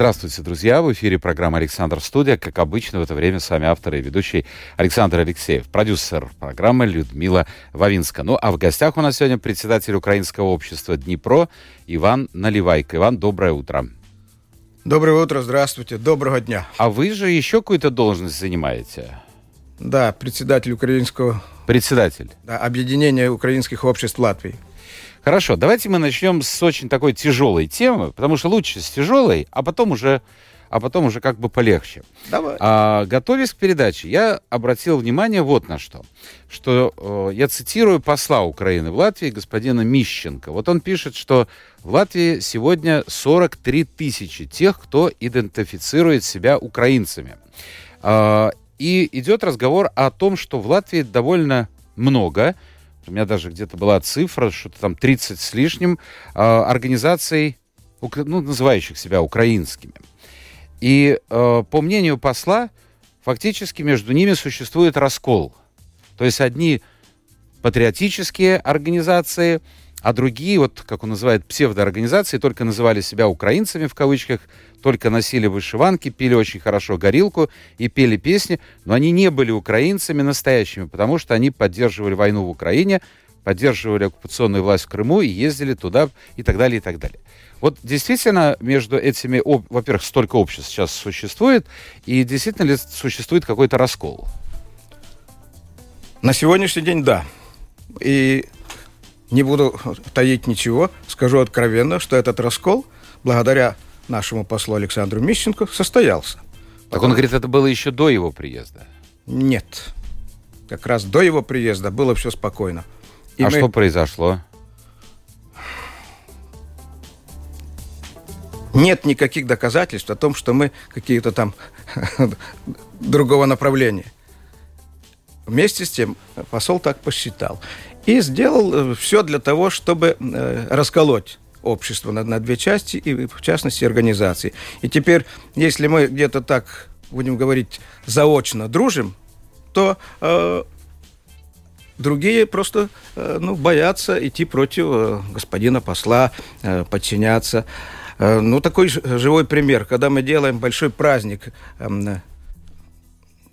Здравствуйте, друзья! В эфире программа «Александр Студия». Как обычно, в это время с вами автор и ведущий Александр Алексеев, продюсер программы Людмила Вавинска. Ну, а в гостях у нас сегодня председатель Украинского общества «Днепро» Иван Наливайко. Иван, доброе утро. Доброе утро, здравствуйте, доброго дня. А вы же еще какую-то должность занимаете? Да, председатель украинского... Председатель? Да, объединения украинских обществ Латвии. Хорошо, давайте мы начнем с очень такой тяжелой темы, потому что лучше с тяжелой, а потом уже, а потом уже как бы полегче. Давай. А, готовясь к передаче, я обратил внимание вот на что. Что э, я цитирую посла Украины в Латвии, господина Мищенко. Вот он пишет, что в Латвии сегодня 43 тысячи тех, кто идентифицирует себя украинцами. А, и идет разговор о том, что в Латвии довольно много у меня даже где-то была цифра, что-то там 30 с лишним э, организаций, ну, называющих себя украинскими. И э, по мнению посла, фактически между ними существует раскол. То есть одни патриотические организации, а другие, вот как он называет, псевдоорганизации, только называли себя украинцами в кавычках, только носили вышиванки, пили очень хорошо горилку и пели песни, но они не были украинцами настоящими, потому что они поддерживали войну в Украине, поддерживали оккупационную власть в Крыму и ездили туда и так далее, и так далее. Вот действительно между этими, во-первых, столько обществ сейчас существует, и действительно ли существует какой-то раскол? На сегодняшний день да. И не буду таить ничего, скажу откровенно, что этот раскол, благодаря нашему послу Александру Мищенко, состоялся. Так он говорит, это было еще до его приезда? Нет. Как раз до его приезда было все спокойно. И а мы... что произошло? Нет никаких доказательств о том, что мы какие-то там другого направления. Вместе с тем посол так посчитал и сделал э, все для того, чтобы э, расколоть общество на, на две части, и в частности организации. И теперь, если мы где-то так, будем говорить, заочно дружим, то э, другие просто э, ну, боятся идти против э, господина посла, э, подчиняться. Э, ну, такой живой пример, когда мы делаем большой праздник э,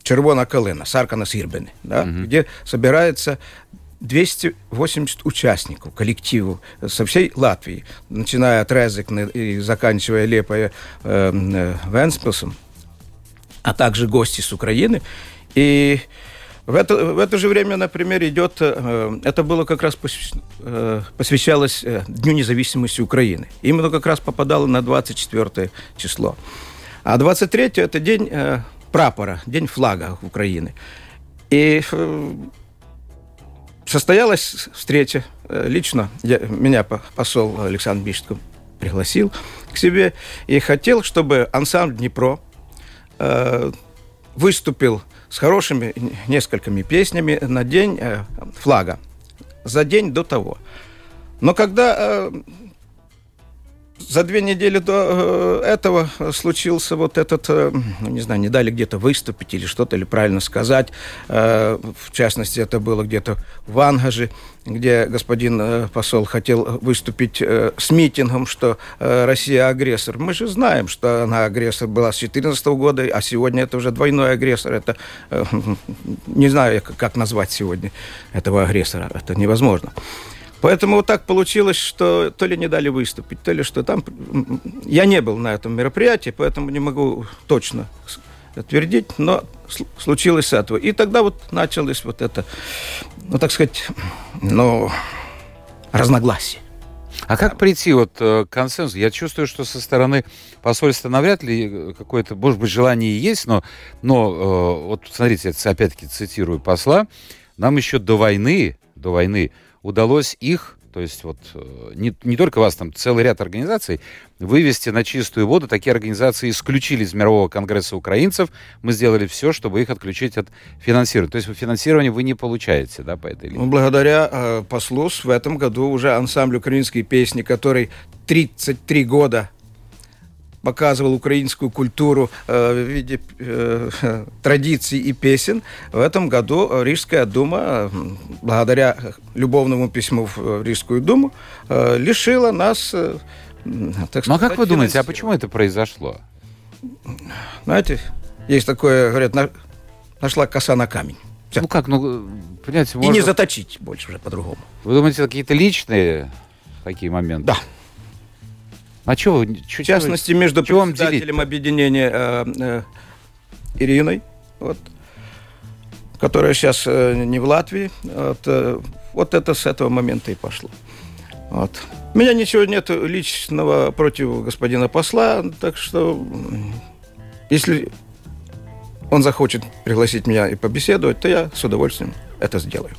Червона Калина, Саркана Сирбены, да, угу. где собирается 280 участников коллективу со всей Латвии, начиная от Резекна и заканчивая Лепой э, Венспилсом, а также гости с Украины. И в это, в это же время, например, идет, э, это было как раз э, посвящалось э, Дню независимости Украины. Именно как раз попадало на 24 число. А 23 это день э, прапора, день флага Украины. И э, состоялась встреча. Э, лично я, меня посол Александр Бишко пригласил к себе и хотел, чтобы ансамбль «Днепро» э, выступил с хорошими несколькими песнями на день э, флага, за день до того. Но когда э, за две недели до э, этого случился вот этот, э, ну, не знаю, не дали где-то выступить или что-то, или правильно сказать. Э, в частности, это было где-то в Ангаже, где господин посол хотел выступить с митингом, что Россия агрессор. Мы же знаем, что она агрессор была с 2014 года, а сегодня это уже двойной агрессор. Это не знаю, как назвать сегодня этого агрессора. Это невозможно. Поэтому вот так получилось, что то ли не дали выступить, то ли что там... Я не был на этом мероприятии, поэтому не могу точно твердить, но случилось этого. И тогда вот началось вот это, ну, так сказать, ну, разногласие. А как прийти вот э, к консенсусу? Я чувствую, что со стороны посольства навряд ли э, какое-то, может быть, желание есть, но, но э, вот смотрите, опять-таки цитирую посла, нам еще до войны, до войны удалось их, то есть вот э, не, не только вас, там целый ряд организаций, вывести на чистую воду. Такие организации исключили из Мирового конгресса украинцев. Мы сделали все, чтобы их отключить от финансирования. То есть финансирование вы не получаете, да, по этой линии? Ну, благодаря э, послу в этом году уже ансамбль украинской песни, который 33 года показывал украинскую культуру э, в виде э, традиций и песен. В этом году Рижская дума, э, благодаря любовному письму в Рижскую думу, э, лишила нас... Э, так сказать, ну а как вы думаете, а почему это произошло? Знаете, есть такое, говорят, на, нашла коса на камень. Все. Ну как, ну, понимаете, можно... И не заточить больше уже по-другому. Вы думаете, какие-то личные такие моменты? Да. А вы... В частности, между председателем объединения э, э, Ириной, вот, которая сейчас э, не в Латвии, вот, э, вот это с этого момента и пошло. Вот. У меня ничего нет личного против господина посла, так что если он захочет пригласить меня и побеседовать, то я с удовольствием это сделаю.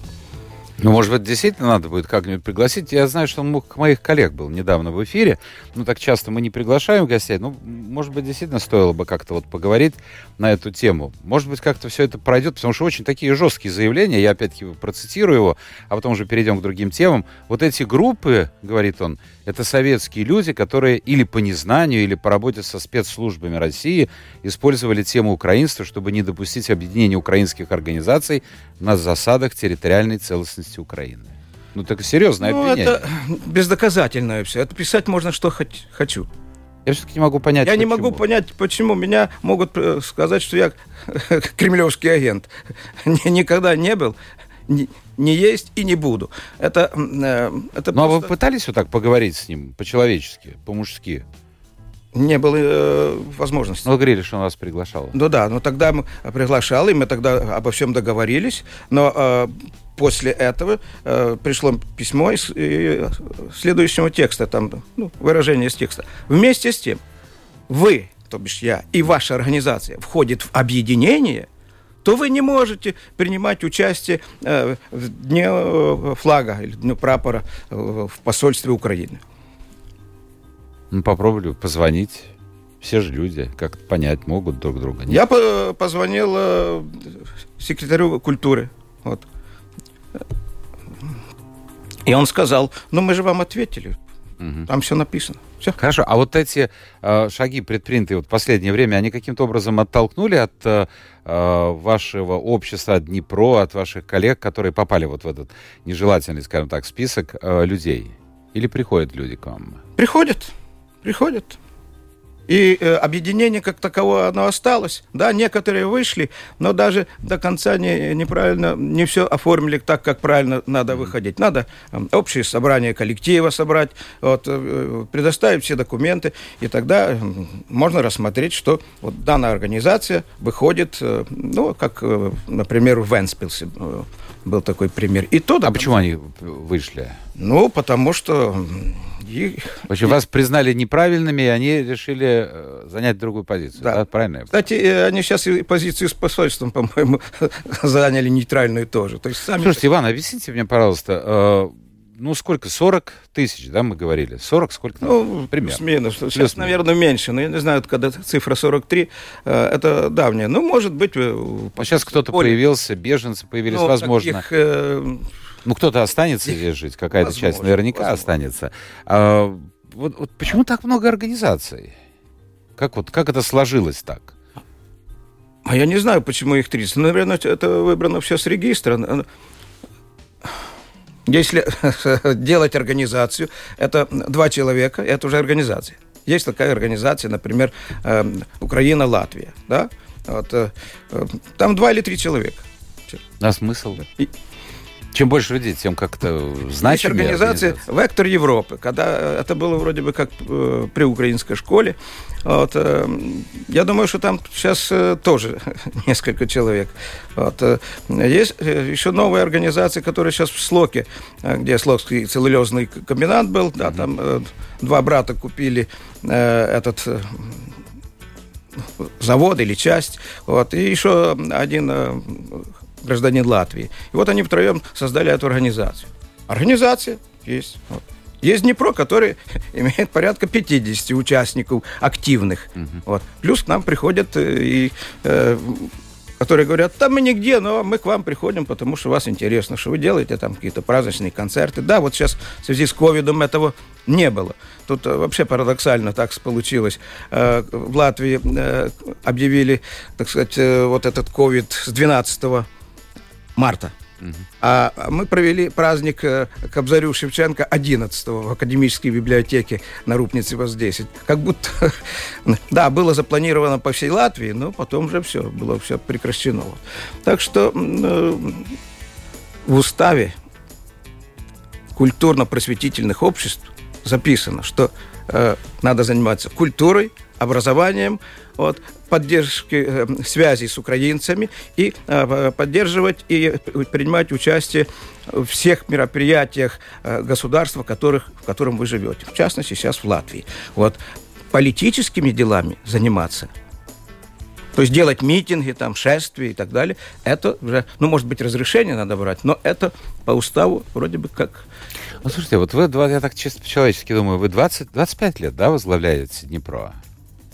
Ну, может быть, действительно надо будет как-нибудь пригласить. Я знаю, что он моих коллег был недавно в эфире. Ну, так часто мы не приглашаем гостей. Ну, может быть, действительно стоило бы как-то вот поговорить на эту тему. Может быть, как-то все это пройдет, потому что очень такие жесткие заявления. Я опять-таки процитирую его, а потом уже перейдем к другим темам. Вот эти группы, говорит он, это советские люди, которые или по незнанию, или по работе со спецслужбами России использовали тему украинства, чтобы не допустить объединения украинских организаций на засадах территориальной целостности Украины. Ну, так серьезное ну, обвинение. это бездоказательное все. Это писать можно, что хоть, хочу. Я все-таки не могу понять, Я почему. не могу понять, почему. Меня могут э, сказать, что я кремлевский агент. Никогда не был не, не есть и не буду. Это, э, это Ну, просто... а вы пытались вот так поговорить с ним по-человечески, по-мужски? Не было э, возможности. Ну, вы говорили, что он вас приглашал. Ну да, но тогда мы приглашал, и мы тогда обо всем договорились. Но э, после этого э, пришло письмо из и, следующего текста, там, ну, выражение из текста. Вместе с тем, вы, то бишь я, и ваша организация входит в объединение – то вы не можете принимать участие э, в Дне э, флага или Дню прапора э, в посольстве Украины. Ну, попробовали позвонить. Все же люди, как понять могут друг друга. Нет? Я по позвонил э, секретарю культуры. Вот. И он сказал, ну мы же вам ответили. Угу. Там все написано. Все. Хорошо. А вот эти э, шаги, предпринятые вот в последнее время, они каким-то образом оттолкнули от э, э, вашего общества, от Днепро, от ваших коллег, которые попали вот в этот нежелательный, скажем так, список э, людей? Или приходят люди к вам? Приходят. Приходят. И э, объединение как таковое, оно осталось. Да, некоторые вышли, но даже до конца не, неправильно, не все оформили так, как правильно надо выходить. Надо э, общее собрание коллектива собрать, вот, э, предоставить все документы, и тогда э, можно рассмотреть, что вот данная организация выходит, э, ну, как, э, например, в Венспилсе э, был такой пример. И то, а почему они вышли? Ну, потому что и... В общем, вас признали неправильными, и они решили э, занять другую позицию. Да. да? Правильно? Кстати, э, они сейчас и позицию с посольством, по-моему, заняли нейтральную тоже. То есть сами... Слушайте, Иван, объясните мне, пожалуйста, э, ну, сколько? 40 тысяч, да, мы говорили? 40 сколько? Ну, примерно. Плюс-минус. Сейчас, плюс наверное, меньше. Но я не знаю, когда цифра 43, это давняя. Ну, может быть... А сейчас кто-то появился, беженцы появились, ну, возможно. Таких, ну, кто-то останется здесь жить, какая-то часть наверняка возможно. останется. А, вот, вот почему так много организаций? Как, вот, как это сложилось так? А я не знаю, почему их 30. Наверное, это выбрано все с регистра. Если делать организацию, это два человека, это уже организация. Есть такая организация, например, эм, Украина-Латвия. Да? Вот, э, э, там два или три человека. А смысл? И, чем больше людей, тем как-то значимее. Есть организация «Вектор Европы», когда это было вроде бы как э, при украинской школе. Вот, э, я думаю, что там сейчас э, тоже несколько человек. Вот, э, есть э, еще новая организация, которая сейчас в Слоке, э, где Слокский целлюлезный комбинат был. Да, там э, два брата купили э, этот... Э, завод или часть. Вот. И еще один гражданин Латвии. И вот они втроем создали эту организацию. Организация есть. Вот. Есть Днепро, который имеет порядка 50 участников активных. Угу. Вот. Плюс к нам приходят э, и э, которые говорят, там мы нигде, но мы к вам приходим, потому что вас интересно, что вы делаете, там какие-то праздничные концерты. Да, вот сейчас в связи с ковидом этого не было. Тут э, вообще парадоксально так получилось. Э, в Латвии объявили, так сказать, вот этот ковид с 12 марта. А мы провели праздник э, Кобзарю Шевченко 11 в Академической библиотеке на Рупнице ВОЗ-10. Как будто, да, было запланировано по всей Латвии, но потом же все, было все прекращено. Так что э, в уставе культурно-просветительных обществ записано, что э, надо заниматься культурой, образованием, вот, поддержки э, связи с украинцами и э, поддерживать и принимать участие в всех мероприятиях э, государства, которых, в котором вы живете. В частности, сейчас в Латвии. Вот. Политическими делами заниматься то есть делать митинги, там, шествия и так далее, это уже, ну, может быть, разрешение надо брать, но это по уставу вроде бы как... Ну, слушайте, вот вы, я так чисто по-человечески думаю, вы 20, 25 лет, да, возглавляете Днепро?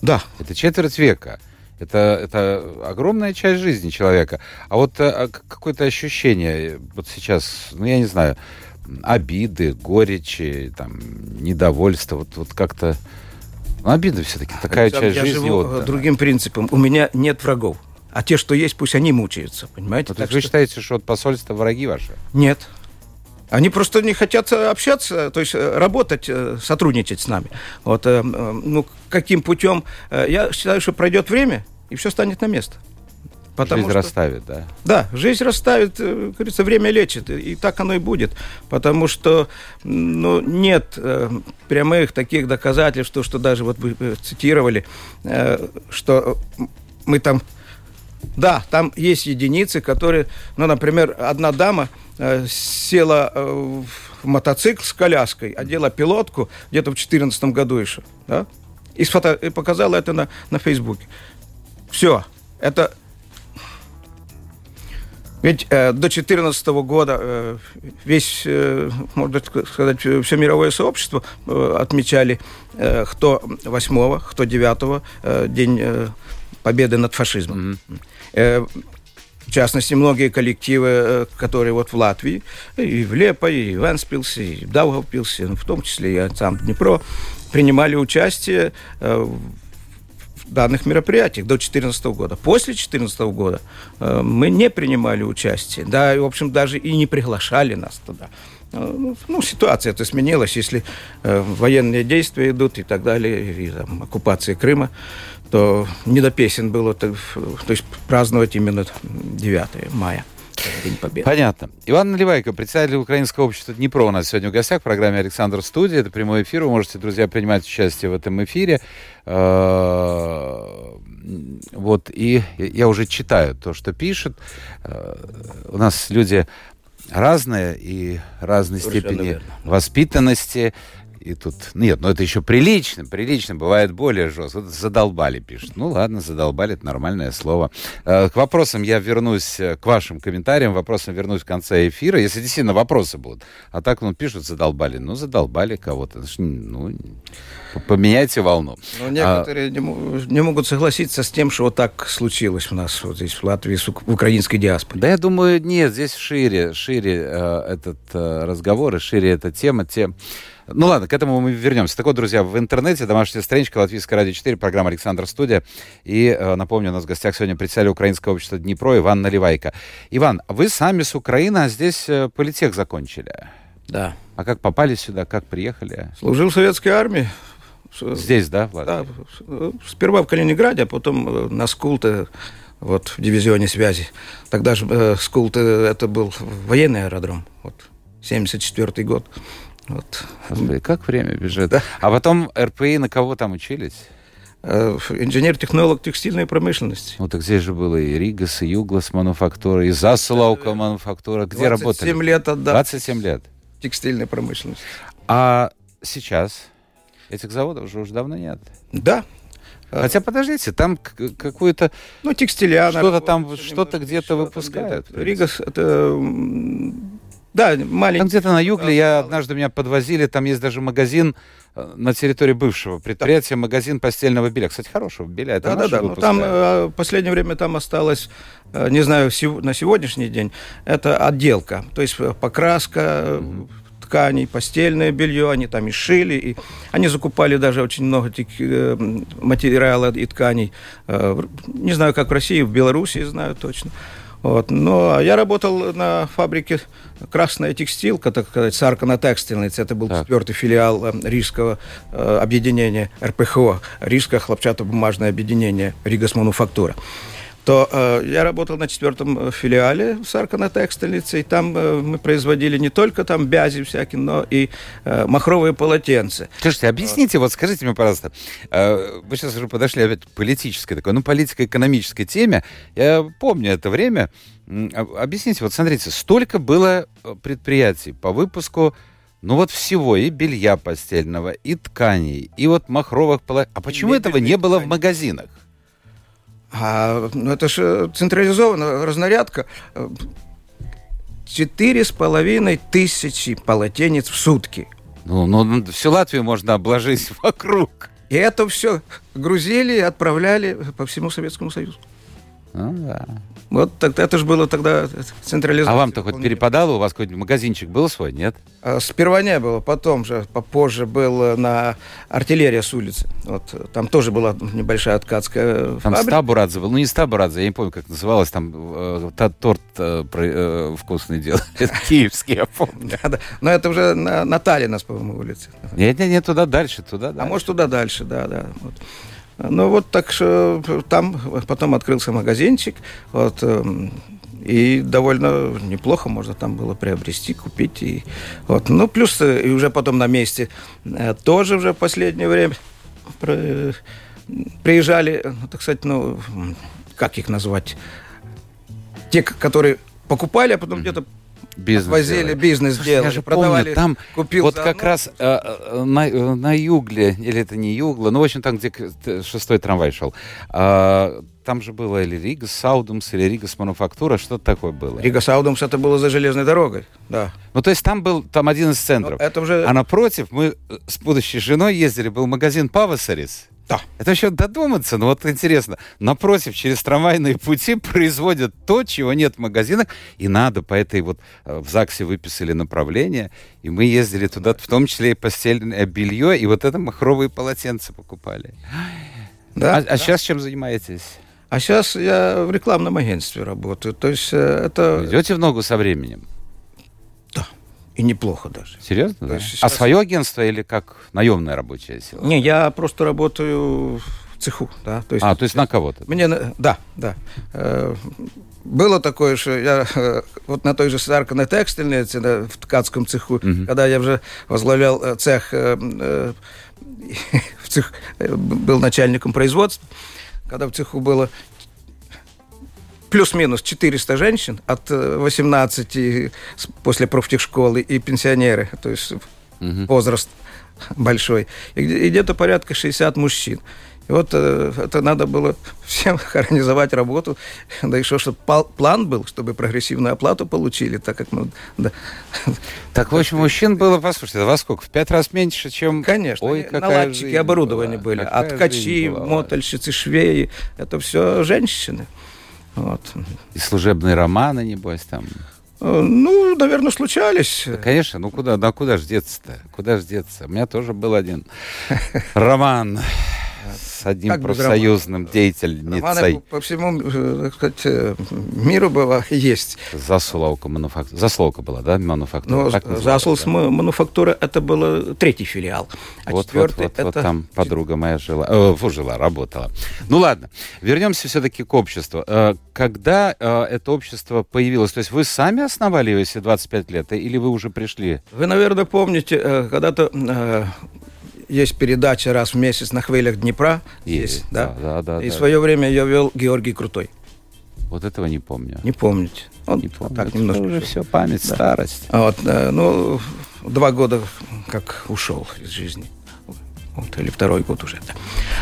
Да. Это четверть века. Это, это огромная часть жизни человека. А вот а, какое-то ощущение, вот сейчас, ну, я не знаю, обиды, горечи, там, недовольство, вот, вот как-то... Ну, обида все-таки такая Александр, часть я жизни. Живу вот, другим принципом. У меня нет врагов. А те, что есть, пусть они мучаются, понимаете? Вот, так вы что... считаете, что вот посольство враги ваши? Нет. Они просто не хотят э, общаться, то есть э, работать, э, сотрудничать с нами. Вот, ну, каким путем? Я считаю, что пройдет время, и все станет на место. Потому жизнь что, расставит, да? Да, жизнь расставит, говорится, время лечит, и так оно и будет. Потому что ну, нет э, прямых таких доказательств, что, что даже вот вы цитировали, э, что мы там... Да, там есть единицы, которые, ну, например, одна дама, Э, села э, в мотоцикл с коляской, одела пилотку где-то в 2014 году еще, да, и, сфото... и показала это на, на Фейсбуке. Все, это... Ведь э, до 2014 года э, весь, э, можно сказать, все мировое сообщество э, отмечали э, кто 8 кто 9 э, день э, победы над фашизмом. Mm-hmm. В частности, многие коллективы, э, которые вот в Латвии, и в Лепо, и в Энспилсе, и в Даугавпилсе, ну, в том числе и сам Днепро, принимали участие э, в данных мероприятиях до 2014 года. После 2014 года э, мы не принимали участие, да, в общем, даже и не приглашали нас туда. Ну, ну ситуация это сменилась, если военные действия идут и так далее, и там, оккупация Крыма что не до песен было, то, то есть праздновать именно 9 мая. День Победы. Понятно. Иван Наливайко, председатель Украинского общества Днепро у нас сегодня в гостях в программе «Александр Студия». Это прямой эфир. Вы можете, друзья, принимать участие в этом эфире. Э, вот, и я уже читаю то, что пишет. Э, у нас люди разные и разной Совершенно степени верно. воспитанности. И тут... Нет, ну это еще прилично, прилично. Бывает более жестко. Вот задолбали, пишет. Ну ладно, задолбали, это нормальное слово. Э, к вопросам я вернусь, э, к вашим комментариям, вопросам вернусь в конце эфира, если действительно вопросы будут. А так, ну, пишут, задолбали. Ну, задолбали кого-то. Ну, поменяйте волну. Но некоторые а... не, не могут согласиться с тем, что вот так случилось у нас вот здесь, в Латвии, в украинской диаспоре. Да я думаю, нет, здесь шире, шире э, этот э, разговор и шире эта тема. Тем... Ну ладно, к этому мы вернемся. Так вот, друзья, в интернете домашняя страничка Латвийская радио 4, программа Александр Студия. И э, напомню, у нас в гостях сегодня председатель Украинского общества Днепро Иван Наливайко. Иван, вы сами с Украины, а здесь э, политех закончили. Да. А как попали сюда, как приехали? Служил в советской армии. Здесь, да, в Да, сперва в Калининграде, а потом э, на Скулте, вот в дивизионе связи. Тогда же э, Скулте это был военный аэродром, вот, 74 год. Вот. Господи, как время бежит. Да. А потом РПИ на кого там учились? Э, инженер-технолог текстильной промышленности. Ну, так здесь же было и Ригас, и Юглас мануфактура, и Заслаука мануфактура. Где 27 работали? 27 лет отдал. 27 лет. Текстильной промышленности. А сейчас этих заводов уже, уже давно нет. Да. Хотя, подождите, там какую-то... Ну, текстиляна. Что-то там, что-то где-то выпускают. Ригас, это Да, маленький. Там где-то на Югле я однажды меня подвозили, там есть даже магазин э, на территории бывшего предприятия, магазин постельного белья. Кстати, хорошего белья. Это Да, да, да. Но там э, в последнее время там осталось, э, не знаю, на сегодняшний день, это отделка. То есть покраска, mm-hmm тканей, постельное белье, они там и шили, и они закупали даже очень много э, материала и тканей. Э, не знаю, как в России, в Беларуси знаю точно. Вот. Но я работал на фабрике «Красная текстилка», так сказать, Саркана Текстильниц. Это был так. четвертый филиал э, Рижского э, объединения РПХО, Рижское хлопчатобумажное объединение Ригас Мануфактура то э, я работал на четвертом э, филиале Саркана Текстильницы, и там э, мы производили не только там бязи всякие, но и э, махровые полотенца. Слушайте, объясните, вот скажите мне, пожалуйста, э, вы сейчас уже подошли опять к политической такой, ну, политико-экономической теме. Я помню это время. Объясните, вот смотрите, столько было э, предприятий по выпуску ну вот всего, и белья постельного, и тканей, и вот махровых полотенец. А почему этого не было в магазинах? А, ну, это же централизованная разнарядка. Четыре с половиной тысячи полотенец в сутки. Ну, ну, всю Латвию можно обложить вокруг. И это все грузили и отправляли по всему Советскому Союзу. Ну да. Вот так, это же было тогда централизовано. А вам-то хоть перепадало? У вас какой-нибудь магазинчик был свой, нет? А, сперва не было, потом же, попозже был на артиллерия с улицы. Вот, там тоже была небольшая ткацкая Там фабрика. Стабурадзе был, ну не Стабурадзе, я не помню, как называлось, там э, торт э, э, вкусный делал. Это киевский, я помню. Да, да. Но это уже на, на Таллинас, по-моему, улице. Нет, нет, нет, туда дальше, туда дальше. А может, туда дальше, да, да. Вот. Ну вот так что там потом открылся магазинчик, вот, эм, и довольно неплохо можно там было приобрести, купить. И, вот. Ну, плюс э, и уже потом на месте э, тоже уже в последнее время приезжали, ну, так сказать, ну, как их назвать, те, которые покупали, а потом mm-hmm. где-то бизнес возили, делали. бизнес Слушай, делали, я же продавали, помню, там купил вот как раз э, э, на, э, на Югле, или это не Югла, ну, в общем, там, где шестой трамвай шел, э, там же было или Rīgas audums, или Rīgas manufaktūra, что-то такое было. Rīgas audums это было за железной дорогой, да. Ну, то есть там был там один из центров. Но это уже... А напротив мы с будущей женой ездили, был магазин Павасарис. Да. Это еще додуматься. Ну вот интересно, напротив, через трамвайные пути производят то, чего нет в магазинах, и надо по этой вот э, в ЗАГСе выписали направление, и мы ездили туда, в том числе и постельное белье, и вот это махровые полотенца покупали. Да, а, а да. а сейчас чем занимаетесь? А сейчас я в рекламном агентстве работаю. То есть э, это... Идете в ногу со временем? И неплохо даже. Серьезно? Да? Сейчас... А свое агентство или как наемная рабочая сила? Не, я просто работаю в цеху. Да? То есть, а, то есть на кого-то? Мне, да, да. Э, было такое, что я э, вот на той же Сарканой текстильнице, в ткацком цеху, угу. когда я уже возглавлял э, цех, в цех, был начальником производства, когда в цеху было плюс-минус 400 женщин от 18 э, после профтехшколы и пенсионеры, то есть угу. возраст большой, и где-то порядка 60 мужчин. И вот э, это надо было всем организовать работу, да еще чтобы план был, чтобы прогрессивную оплату получили, так как мы... Да. Так, в общем, мужчин было, послушайте, во сколько? В пять раз меньше, чем... Конечно, Ой, наладчики оборудования была, были, а ткачи, мотальщицы, швеи, это все женщины. Вот. И служебные романы, небось, там? Э, ну, наверное, случались. Да, конечно, ну куда, да куда ж деться-то? Куда ж деться? У меня тоже был один роман с одним как профсоюзным деятельницей. Романы по всему, э, так сказать, э, миру было есть. Засловка мануфактура. Засловка была, да, мануфактура? Ну, Засловка да? мануфактура, это был третий филиал. А вот, четвертый, вот, вот, это... вот там подруга моя жила, э, жила, работала. Ну ладно, вернемся все-таки к обществу. Э, когда э, это общество появилось, то есть вы сами основали его, если 25 лет, или вы уже пришли? Вы, наверное, помните, когда-то есть передача раз в месяц на хвилях Днепра. Есть, есть да? Да, да, И да, в свое время ее вел Георгий Крутой. Вот этого не помню. Не помните. Он не помню. Так, немножко уже все, память, да. старость. А вот, э, ну, два года как ушел из жизни. Вот, или второй год уже. Да.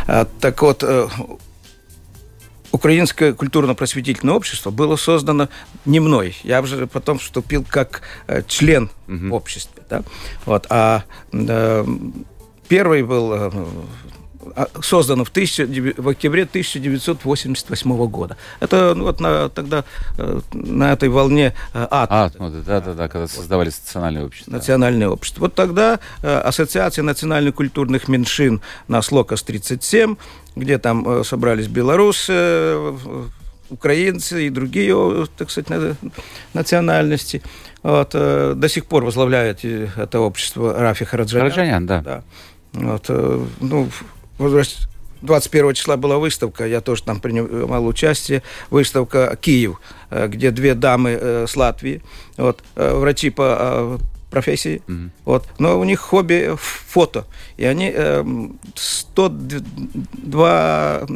А, так вот, э, Украинское культурно-просветительное общество было создано не мной. Я уже потом вступил как э, член угу. общества. Да? Вот. А э, первый был э, а, создано в, тысяча, в октябре 1988 года. Это ну, вот на, тогда э, на этой волне э, АТ. АТ, ну, да, да, да, когда создавались национальные общества. Национальные общества. Вот тогда Ассоциация национально-культурных меньшин на Слокос-37, где там собрались белорусы, украинцы и другие, так сказать, национальности. Вот, до сих пор возглавляет это общество Рафи Хараджанян. Хараджанян, да. да. Вот, ну, 21 числа была выставка, я тоже там принимал участие, выставка «Киев», э, где две дамы э, с Латвии, вот, э, врачи по профессии, mm-hmm. вот, но у них хобби фото, и они 102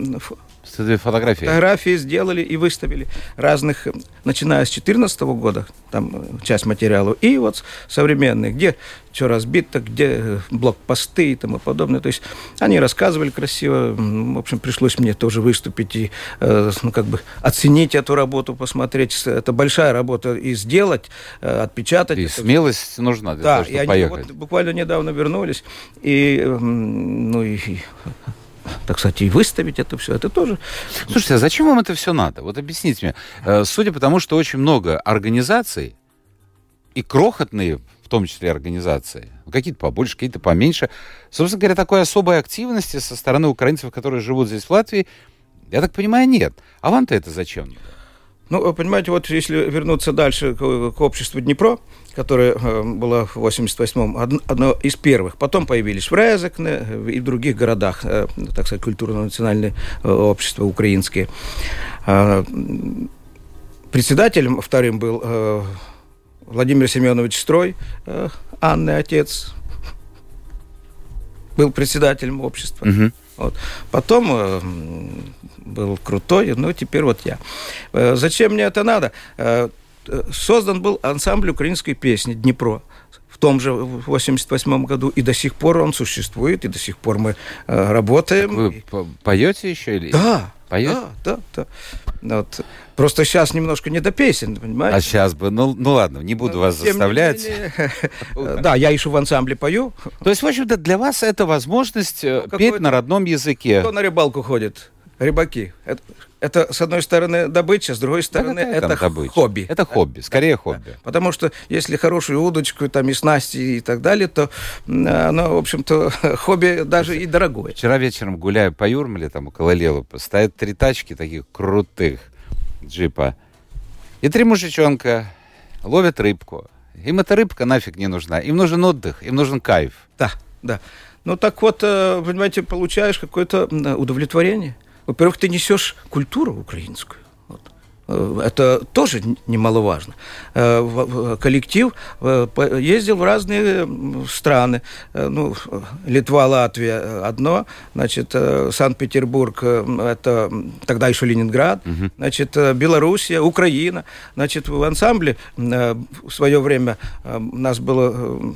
фотографии. Фотографии сделали и выставили разных, начиная с 2014 года, там часть материалов, и вот современные, где что разбито, где блокпосты и тому подобное. То есть они рассказывали красиво. В общем, пришлось мне тоже выступить и э, ну, как бы оценить эту работу, посмотреть. Это большая работа и сделать, э, отпечатать. И это. смелость нужна для да, того, чтобы и они поехать. Вот буквально недавно вернулись. И, ну, и так сказать, и выставить это все, это тоже... Слушайте, а зачем вам это все надо? Вот объясните мне. Э, судя по тому, что очень много организаций, и крохотные, в том числе организации, ну, какие-то побольше, какие-то поменьше, собственно говоря, такой особой активности со стороны украинцев, которые живут здесь в Латвии, я так понимаю, нет. А вам-то это зачем? Ну, понимаете, вот если вернуться дальше к, к обществу Днепро, которое э, было в 88-м, одно из первых. Потом появились в Резекне и в других городах, э, так сказать, культурно-национальные э, общества украинские. А, председателем вторым был Владимир Семенович Строй, Анны отец, был председателем общества. Угу. Вот. Потом э, был крутой, ну теперь вот я. Э, зачем мне это надо? Э, создан был ансамбль украинской песни «Днепро» в том же 88 году, и до сих пор он существует, и до сих пор мы э, работаем. Так вы поете еще или? Да, Поет? Да, да, да. Вот. Просто сейчас немножко не до песен, понимаете? А сейчас бы, ну, ну ладно, не буду ну, вас заставлять. Да, я еще в ансамбле пою. То есть, в общем-то, для вас это возможность э, ну, петь на родном языке. Кто на рыбалку ходит? Рыбаки. Это, это, с одной стороны, добыча, с другой стороны, да, это добыча? хобби. Это хобби, скорее хобби. Да. Потому что если хорошую удочку, там, и снасти и так далее, то оно, в общем-то, хобби даже и дорогое. Вчера вечером, гуляя по Юрмале, там, около Лелупа, стоят три тачки таких крутых джипа. И три мужичонка ловят рыбку. Им эта рыбка нафиг не нужна. Им нужен отдых, им нужен кайф. Да, да. Ну так вот, э, понимаете, получаешь какое-то удовлетворение. Во-первых, ты несешь культуру украинскую. Э, это тоже немаловажно. Э, коллектив э, ездил в разные страны. Ну, Литва, Латвия одно, значит, Санкт-Петербург, это тогда еще Ленинград, угу. значит, Белоруссия, Украина. Значит, в ансамбле в свое время у нас было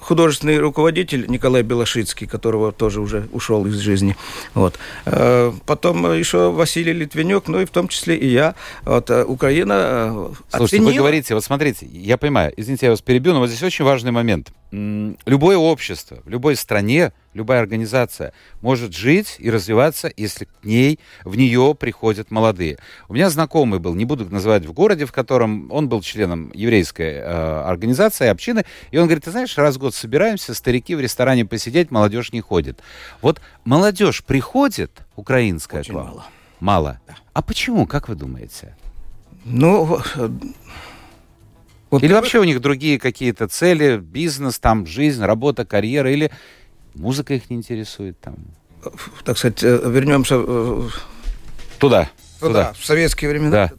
художественный руководитель Николай Белошицкий, которого тоже уже ушел из жизни. Вот. Э, потом еще Василий Литвинюк, ну и в том числе и я. Вот. Э, Украина э, Слушайте, оценила... вы говорите, вот смотрите, я понимаю, извините, я вас перебью, но вот здесь очень важный момент. Любое общество в любой стране любая организация может жить и развиваться, если к ней, в нее приходят молодые. У меня знакомый был, не буду называть в городе, в котором он был членом еврейской э, организации, общины, и он говорит, ты знаешь, раз в год собираемся, старики в ресторане посидеть, молодежь не ходит. Вот молодежь приходит, украинская Очень мало. Мало. Да. А почему, как вы думаете? Ну, вот или вообще у них другие какие-то цели, бизнес, там, жизнь, работа, карьера, или Музыка их не интересует там. Так сказать, э, вернемся... Туда. Туда, в советские времена. Да.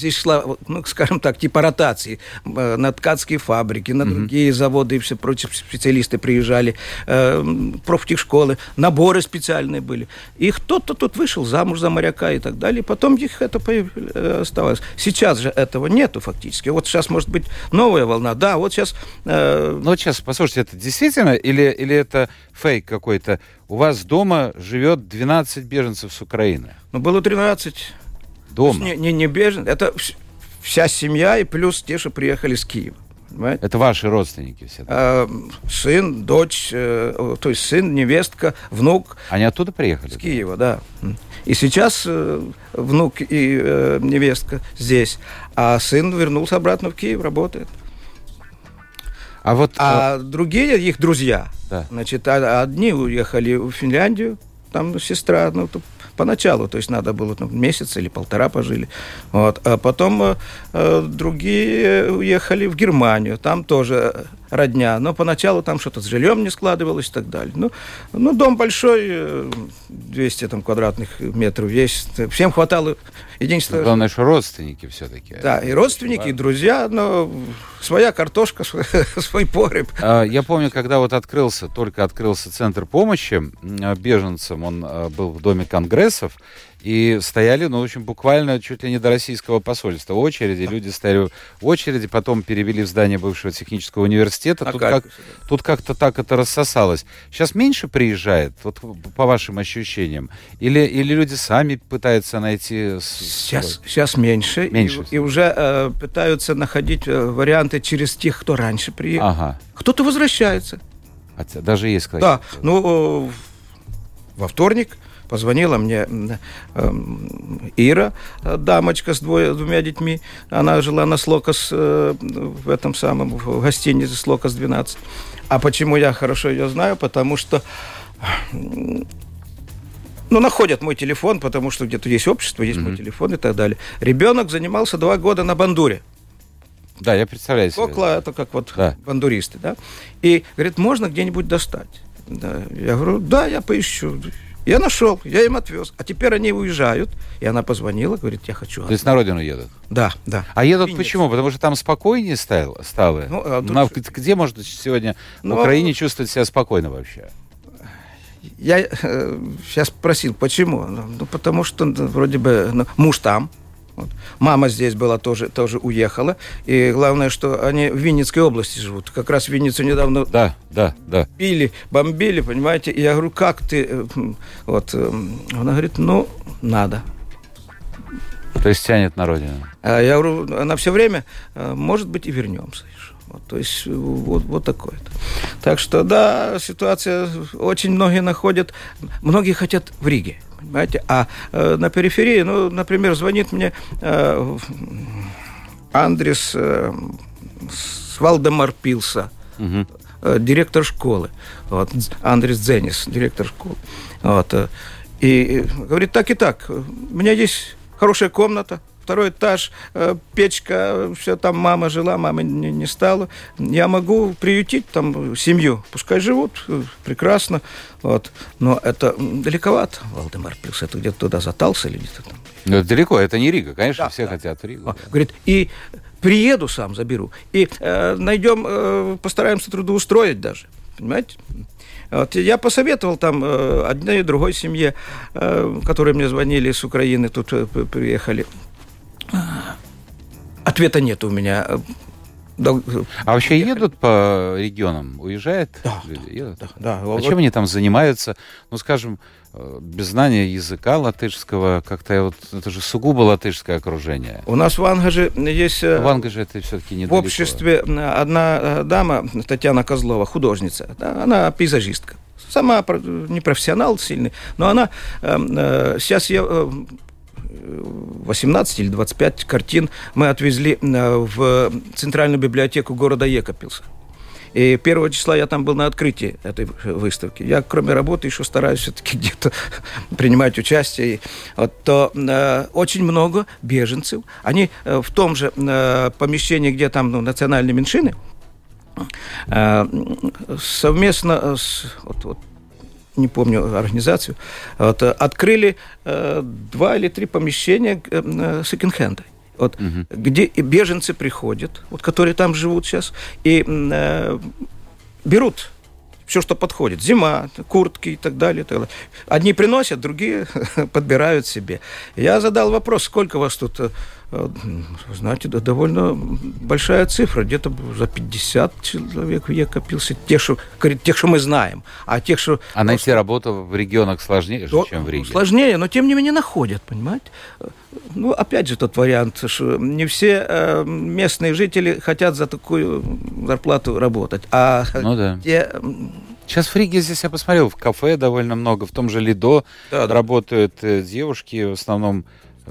Здесь шла, ну, скажем так, типа ротации. Э, на ткацкие фабрики, на другие заводы, и все прочие специалисты приезжали, э, профтехшколы, наборы специальные были. И кто-то тут вышел замуж за моряка и так далее. И потом их это э, оставалось. Сейчас же этого нету фактически. Вот сейчас может быть новая волна. Да, вот сейчас... Э... Ну, вот сейчас, послушайте, это действительно или, или это фейк какой-то? У вас дома живет 12 беженцев с Украины. Ну, было 13. Дома? Не, не, не беженцы. Это вся семья и плюс те, что приехали с Киева. Понимаете? Это ваши родственники все? А, сын, дочь, э, то есть сын, невестка, внук. Они оттуда приехали? С Киева, да. И сейчас э, внук и э, невестка здесь, а сын вернулся обратно в Киев, работает. А вот а, а... другие их друзья, да. значит, одни уехали в Финляндию, там сестра, ну, поначалу, то есть надо было там, месяц или полтора пожили. Вот. А потом э, э другие уехали в Германию, там тоже родня, но поначалу там что-то с жильем не складывалось и так далее. Ну, ну дом большой, 200 э, там, квадратных метров есть, всем хватало. Единственное... Главное, что родственники все-таки. Да, и родственники, и друзья, но своя картошка, свой погреб. А, я помню, когда вот открылся, только открылся центр помощи беженцам, он э, был в Доме Конгрессов, и стояли, ну, в общем, буквально чуть ли не до российского посольства очереди. Люди стояли в очереди, потом перевели в здание бывшего технического университета. А тут, как, тут как-то так это рассосалось. Сейчас меньше приезжает, вот по вашим ощущениям? Или, или люди сами пытаются найти... Сейчас, сейчас меньше. меньше. И, и уже э, пытаются находить э, варианты через тех, кто раньше приехал. Ага. Кто-то возвращается. Хотя даже есть, кстати. Да, ну, э, во вторник Позвонила мне э, Ира, дамочка с двое, двумя детьми. Она жила на Слокос, э, в этом самом, в гостинице Слокос 12. А почему я хорошо ее знаю? Потому что ну, находят мой телефон, потому что где-то есть общество, есть mm-hmm. мой телефон и так далее. Ребенок занимался два года на бандуре. Да, я представляю себе. Кокла, это как вот да. бандуристы, да. И говорит, можно где-нибудь достать? Да. Я говорю, да, я поищу. Я нашел, я им отвез. А теперь они уезжают. И она позвонила, говорит, я хочу. То есть на родину едут? Да, да. А едут Финикс. почему? Потому что там спокойнее стало? стало? Ну, а тут... На, где можно сегодня ну, в Украине чувствовать себя спокойно вообще? Я э, сейчас спросил, почему? Ну, потому что ну, вроде бы ну, муж там, вот. Мама здесь была тоже, тоже уехала. И главное, что они в Винницкой области живут. Как раз в Винницу недавно да, да, да. пили, бомбили, понимаете. И я говорю, как ты? Э, вот. Э, она говорит, ну, надо. То есть тянет на родину. А я говорю, она все время, э, может быть, и вернемся еще. Вот, то есть вот, вот такое. -то. Так что, да, ситуация, очень многие находят, многие хотят в Риге. Понимаете? А э, на периферии, ну, например, звонит мне э, Андрес э, Валдемар Пилса, угу. э, директор школы. Вот, Андрес Дзенис, директор школы. Вот, э, и говорит, так и так, у меня есть хорошая комната, второй этаж, э, печка, все там мама жила, мама не, не стала. Я могу приютить там семью, пускай живут, э, прекрасно. Вот. Но это далековато, Валдемар, плюс это где-то туда затался или где-то там. Но это далеко, это не Рига, конечно, да, все да. хотят Ригу. да. Говорит, и приеду сам, заберу. И э, найдем, э, постараемся трудоустроить даже. Понимаете? Вот, я посоветовал там э, одной и другой семье, э, которые мне звонили с Украины, тут э, приехали. Ответа нет у меня. А вообще едут по регионам, уезжают? Да, едут? да, да. А чем они там занимаются? Ну, скажем, э, без знания языка латышского, как-то вот, это же сугубо латышское окружение. У нас в Ангаже есть... Э, в Ангаже это все-таки не В обществе одна э, дама, Татьяна Козлова, художница, да, она пейзажистка. Сама не профессионал сильный, но она... Э, сейчас я 18 или 25 картин мы отвезли э, в Центральную библиотеку города Екапилса. И первого числа я там был на открытии этой выставки. Я, кроме работы, еще стараюсь все-таки где-то принимать участие. Вот, то э, очень много беженцев. Они э, в том же э, помещении, где там ну, национальные меньшины, э, совместно с вот, вот, не помню организацию, вот, открыли э, два или три помещения э, секонд-хенда. вот, угу. где беженцы приходят, вот, которые там живут сейчас, и э, берут все, что подходит. Зима, куртки и так далее. так далее. Одни приносят, другие подбирают себе. Я задал вопрос, сколько вас тут э, Э, знаете, да, довольно большая цифра, где-то за 50 человек в век копился, тех, что, тех, что мы знаем. А тех, что... А найти просто... работу в регионах сложнее, же, чем в Риге? Сложнее, но тем не менее находят, понимаете? Ну, опять же тот вариант, что не все э, местные жители хотят за такую зарплату работать, а ну, да. те... Сейчас в Риге здесь я посмотрел, в кафе довольно много, в том же Лидо да, работают да. девушки, в основном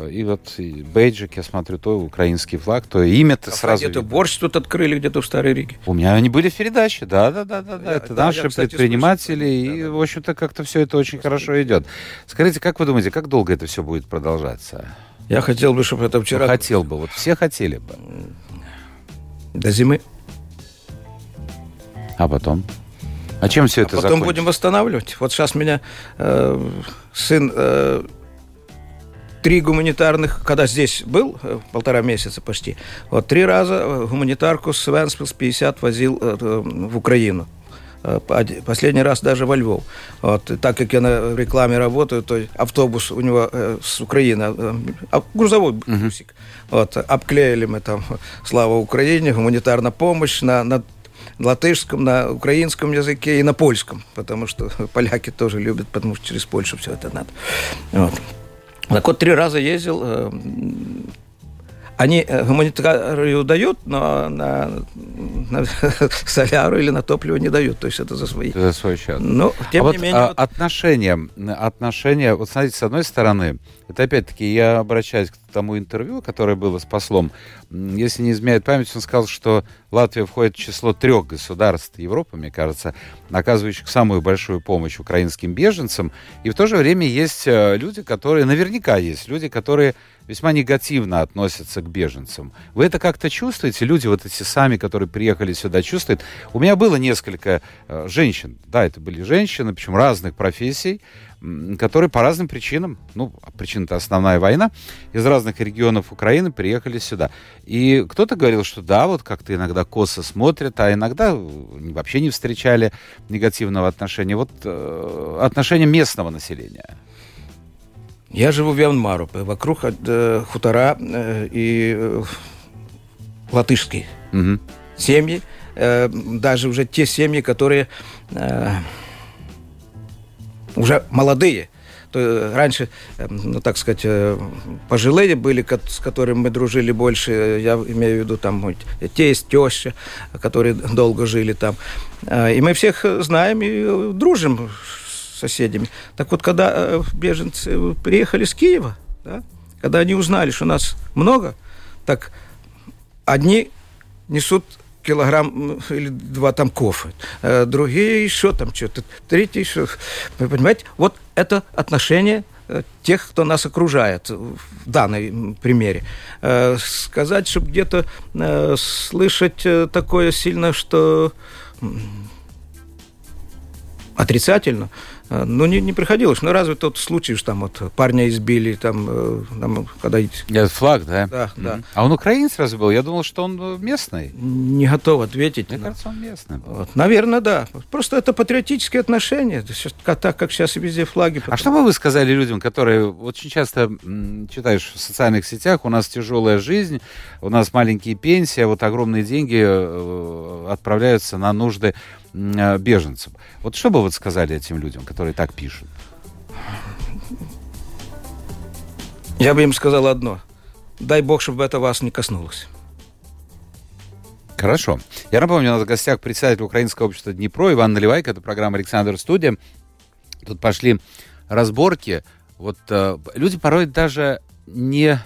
и вот и бейджик, я смотрю, то украинский флаг, то имя-то а сразу... Где-то борщ тут открыли, где-то в Старой Риге. У меня они были в передаче, да-да-да. да. Это да, наши я, кстати, предприниматели, слышал. и, да, да. в общем-то, как-то все это очень Просто хорошо идет. Скажите, как вы думаете, как долго это все будет продолжаться? Я хотел бы, чтобы это вчера... Ну, хотел бы, вот все хотели бы. До зимы. А потом? А чем все а это потом закончится? будем восстанавливать. Вот сейчас меня э, сын... Э, три гуманитарных, когда здесь был, э, полтора месяца почти, вот три раза э, гуманитарку с Венспилс 50 возил э, в Украину. Последний раз даже во Львов. Вот. И так как я на рекламе работаю, то автобус у него э, с Украины, э, грузовой бусик. Uh-huh. Вот. Обклеили мы там «Слава Украине», гуманитарная помощь на, на латышском, на украинском языке и на польском, потому что поляки тоже любят, потому что через Польшу все это надо. Вот. Так вот, три раза ездил. Они э, гуманитарию дают, но на, на соляру или на топливо не дают. То есть это за свои. За свой счет. Но, тем а не вот, менее... А, вот... Отношения, отношения... Вот смотрите, с одной стороны, это опять-таки я обращаюсь к тому интервью, которое было с послом. Если не изменяет память, он сказал, что Латвия входит в число трех государств Европы, мне кажется, оказывающих самую большую помощь украинским беженцам. И в то же время есть э, люди, которые, наверняка есть люди, которые весьма негативно относятся к беженцам. Вы это как-то чувствуете? Люди вот эти сами, которые приехали сюда, чувствуют? У меня было несколько э, женщин, да, это были женщины, причем разных профессий, которые по разным причинам, ну, причина-то основная война, из разных регионов Украины приехали сюда. И кто-то говорил, что да, вот как-то иногда косо смотрят, а иногда вообще не встречали негативного отношения. Вот э, отношение местного населения. Я живу в Янмару, вокруг э, хутора э, и э, латышские угу. семьи, э, даже уже те семьи, которые э, уже молодые. То раньше, эм, ну так сказать, э, пожилые были, с которыми мы дружили больше, я имею в виду там мой тесть, теща, которые долго жили там. И мы всех знаем и дружим соседями. Так вот, когда э, беженцы приехали с Киева, да, когда они узнали, что нас много, так одни несут килограмм или два там кофе, э, другие еще там что-то, третий еще. Вы понимаете, вот это отношение э, тех, кто нас окружает в данном примере. Сказать, чтобы где-то слышать такое сильно, что отрицательно, ну, не, не приходилось. Ну, разве тот случай, что там вот парня избили, там, э, там когда... Я флаг, да? Да, mm-hmm. да. А он украинец разве был? Я думал, что он э, местный. Не готов ответить. Мне но... кажется, он местный. Вот. Наверное, да. Просто это патриотические отношения, так как сейчас везде флаги. А что бы вы сказали людям, которые очень часто читаешь в социальных сетях, у нас тяжелая жизнь, у нас маленькие пенсии, а вот огромные деньги э, отправляются на нужды беженцам. Вот что бы вы сказали этим людям, которые так пишут? Я бы им сказал одно. Дай бог, чтобы это вас не коснулось. Хорошо. Я напомню, у нас в гостях председатель Украинского общества Днепро Иван Наливайко. Это программа «Александр Студия». Тут пошли разборки. Вот э, люди порой даже не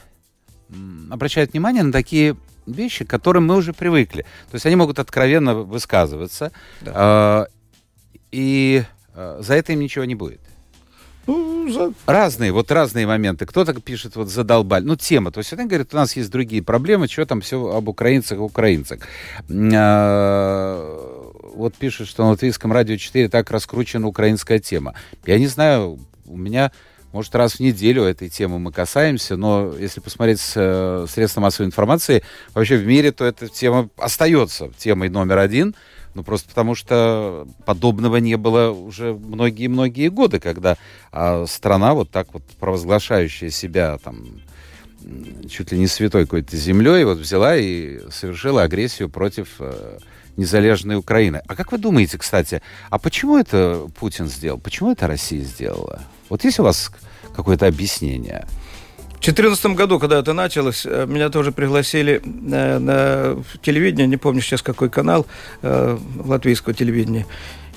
обращают внимание на такие вещи, к которым мы уже привыкли. То есть они могут откровенно высказываться, да. э, и э, за это им ничего не будет. Ну, за... Разные, вот разные моменты. Кто-то пишет, вот задолбали. Ну, тема. То есть они говорят, у нас есть другие проблемы, что там все об украинцах, украинцах. А, вот пишет, что на Латвийском радио 4 так раскручена украинская тема. Я не знаю, у меня может, раз в неделю этой темы мы касаемся, но если посмотреть с э, средства массовой информации, вообще в мире, то эта тема остается темой номер один, ну, просто потому что подобного не было уже многие-многие годы, когда а, страна вот так вот провозглашающая себя там чуть ли не святой какой-то землей, вот взяла и совершила агрессию против э, незалежной Украины. А как вы думаете, кстати, а почему это Путин сделал? Почему это Россия сделала? Вот есть у вас какое-то объяснение? В 2014 году, когда это началось, э, меня тоже пригласили на, э, на телевидение, не помню сейчас какой канал, э, латвийского телевидения,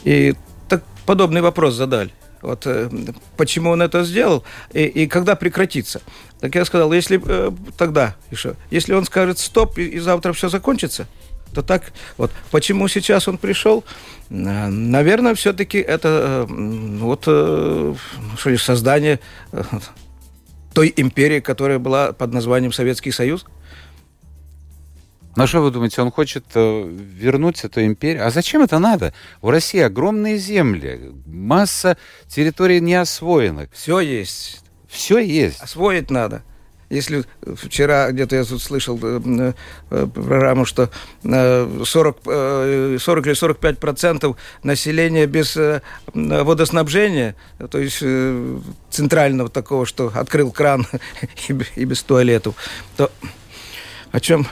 и так подобный вопрос задали. Вот э, почему он это сделал и, и когда прекратится. Так я сказал, если э, тогда еще, если он скажет стоп и, и завтра все закончится, то так вот. Почему сейчас он пришел? Наверное, все-таки это э, вот что ли, создание той империи, которая была под названием Советский Союз. Ну что вы думаете, он хочет вернуть эту империю? А зачем это надо? У России огромные земли, масса территорий неосвоенных. Все есть. Все есть. Освоить надо. Если вчера где-то я тут слышал э, э, программу, что 40, э, 40 или 45 процентов населения без водоснабжения, то есть центрального такого, что открыл кран и без туалетов, то о чем,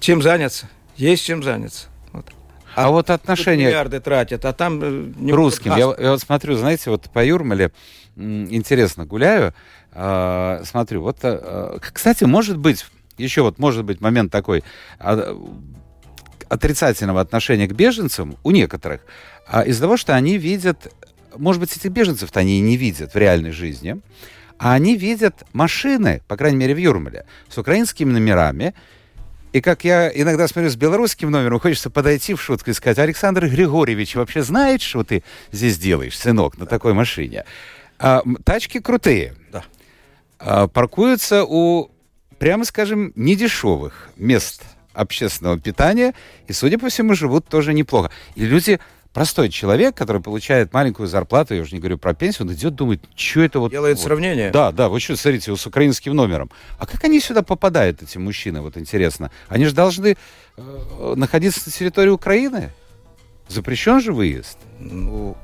чем заняться? Есть чем заняться. Вот. А, а вот отношения... Миллиарды тратят, а там... Не русским. Я, я вот смотрю, знаете, вот по Юрмале интересно гуляю, э, смотрю, вот, э, кстати, может быть, еще вот может быть момент такой э, отрицательного отношения к беженцам у некоторых, э, из-за того, что они видят, может быть, этих беженцев-то они и не видят в реальной жизни, а они видят машины, по крайней мере, в Юрмале, с украинскими номерами, и как я иногда смотрю с белорусским номером, хочется подойти в шутку и сказать, Александр Григорьевич вообще знает, что ты здесь делаешь, сынок, на такой машине? А, тачки крутые. Да. А, паркуются у, прямо скажем, недешевых мест общественного питания. И, судя по всему, живут тоже неплохо. И люди простой человек, который получает маленькую зарплату, я уже не говорю про пенсию, он идет, думает, что это вот... Делает вот. сравнение. Да, да, вы что, смотрите, с украинским номером. А как они сюда попадают, эти мужчины, вот интересно? Они же должны э, находиться на территории Украины? Запрещен же выезд? Ну,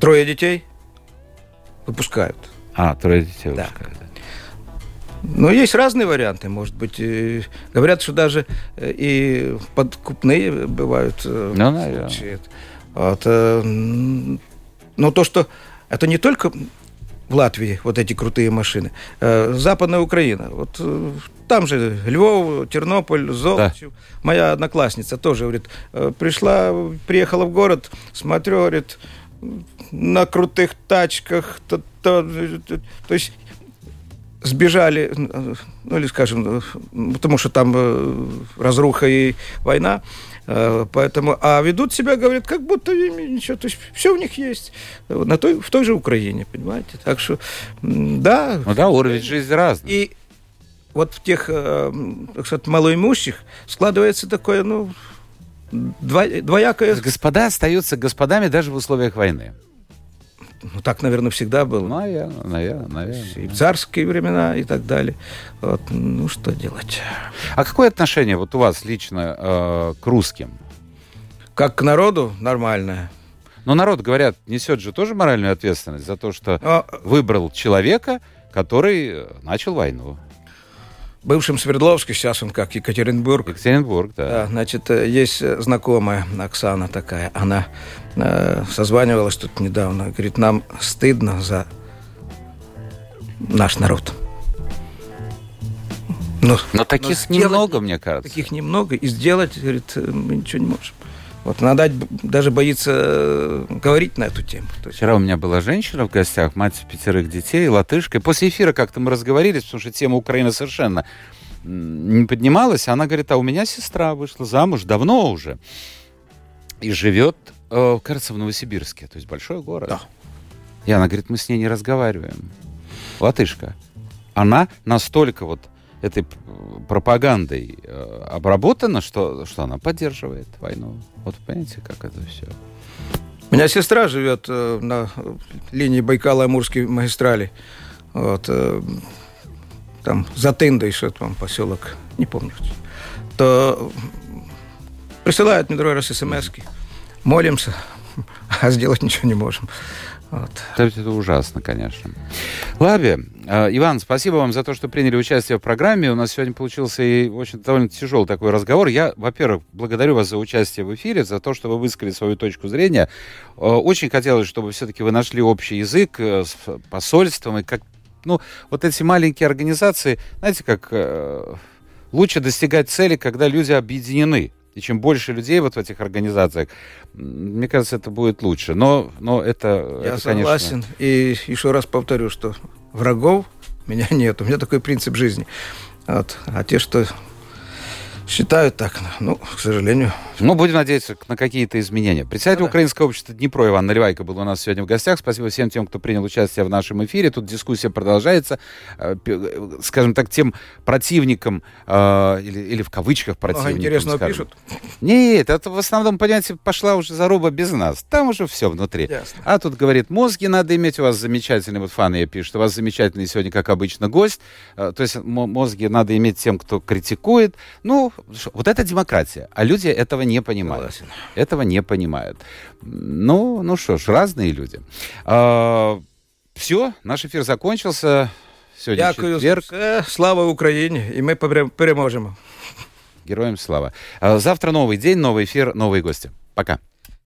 Трое детей выпускают. А, трое детей да. выпускают. Но есть разные варианты, может быть. И говорят, что даже э, и подкупные бывают. Э, ну, наверное. Вот, э, но то, что это не только в Латвии вот эти крутые машины. Западная Украина. Вот там же Львов, Тернополь, Золочев. Да. Моя одноклассница тоже говорит, пришла, приехала в город, смотрю, говорит, на крутых тачках, то, то, то есть сбежали, ну или скажем, потому что там э, разруха и война, э, поэтому, а ведут себя, говорят, как будто ничего, то есть все у них есть на той, в той же Украине, понимаете, так что, да. Ну да, уровень жизни разный. И вот в тех, э, так сказать, малоимущих складывается такое, ну, двоякое... Господа остаются господами даже в условиях войны. Ну, так, наверное, всегда было. Наверное, наверное, наверное. И в царские времена и так далее. Вот, ну, что делать? А какое отношение вот у вас лично э, к русским? Как к народу нормальное. Но народ, говорят, несет же тоже моральную ответственность за то, что а... выбрал человека, который начал войну бывшем Свердловске, сейчас он как Екатеринбург. Екатеринбург, да. да значит, э, есть знакомая Оксана такая, она э, созванивалась тут недавно, говорит, нам стыдно за наш народ. Но, но таких но сделать, немного, мне кажется. Таких немного, и сделать, говорит, мы ничего не можем. Вот надо даже боится э, говорить на эту тему. Вчера у меня была женщина в гостях, мать пятерых детей, латышка. И после эфира как-то мы разговорились, потому что тема Украины совершенно не поднималась. Она говорит, а у меня сестра вышла замуж давно уже. И живет, э, кажется, в Новосибирске, то есть большой город. Да. И она говорит, мы с ней не разговариваем. Латышка. Она настолько вот этой пропагандой э, обработана, что, что она поддерживает войну. Вот понимаете, как это все. У меня сестра живет э, на линии Байкала-Амурской магистрали. Вот, э, там за Тындой, что там поселок, не помню. То присылают мне другой раз смс молимся, а сделать ничего не можем. Вот. Это ужасно, конечно. Лаби, э, Иван, спасибо вам за то, что приняли участие в программе. У нас сегодня получился и очень довольно тяжелый такой разговор. Я, во-первых, благодарю вас за участие в эфире, за то, что вы высказали свою точку зрения. Э, очень хотелось, чтобы все-таки вы нашли общий язык э, с посольством и как, ну, вот эти маленькие организации, знаете, как лучше достигать цели, когда люди объединены. И чем больше людей вот в этих организациях, мне кажется, это будет лучше. Но, но это, Я это, согласен. Конечно... И еще раз повторю, что врагов у меня нет. У меня такой принцип жизни. Вот. А те, что Считают так, ну, к сожалению. Ну, будем надеяться на какие-то изменения. Председатель да. Украинского общества Днепро Иван Наливайко был у нас сегодня в гостях. Спасибо всем тем, кто принял участие в нашем эфире. Тут дискуссия продолжается. Э, скажем так, тем противникам, э, или, или в кавычках противникам. Ага, интересно скажем. пишут? Нет, это в основном, понимаете, пошла уже заруба без нас. Там уже все внутри. Ясно. А тут говорит, мозги надо иметь. У вас замечательный, вот фаны пишут, у вас замечательный сегодня, как обычно, гость. Э, то есть мозги надо иметь тем, кто критикует. Ну, вот это демократия, а люди этого не понимают. Согласен. Этого не понимают. Ну, ну что ж, разные люди. А, все, наш эфир закончился. Сегодня Дякую. четверг. Слава Украине, и мы переможем. Героям слава. А, завтра новый день, новый эфир, новые гости. Пока.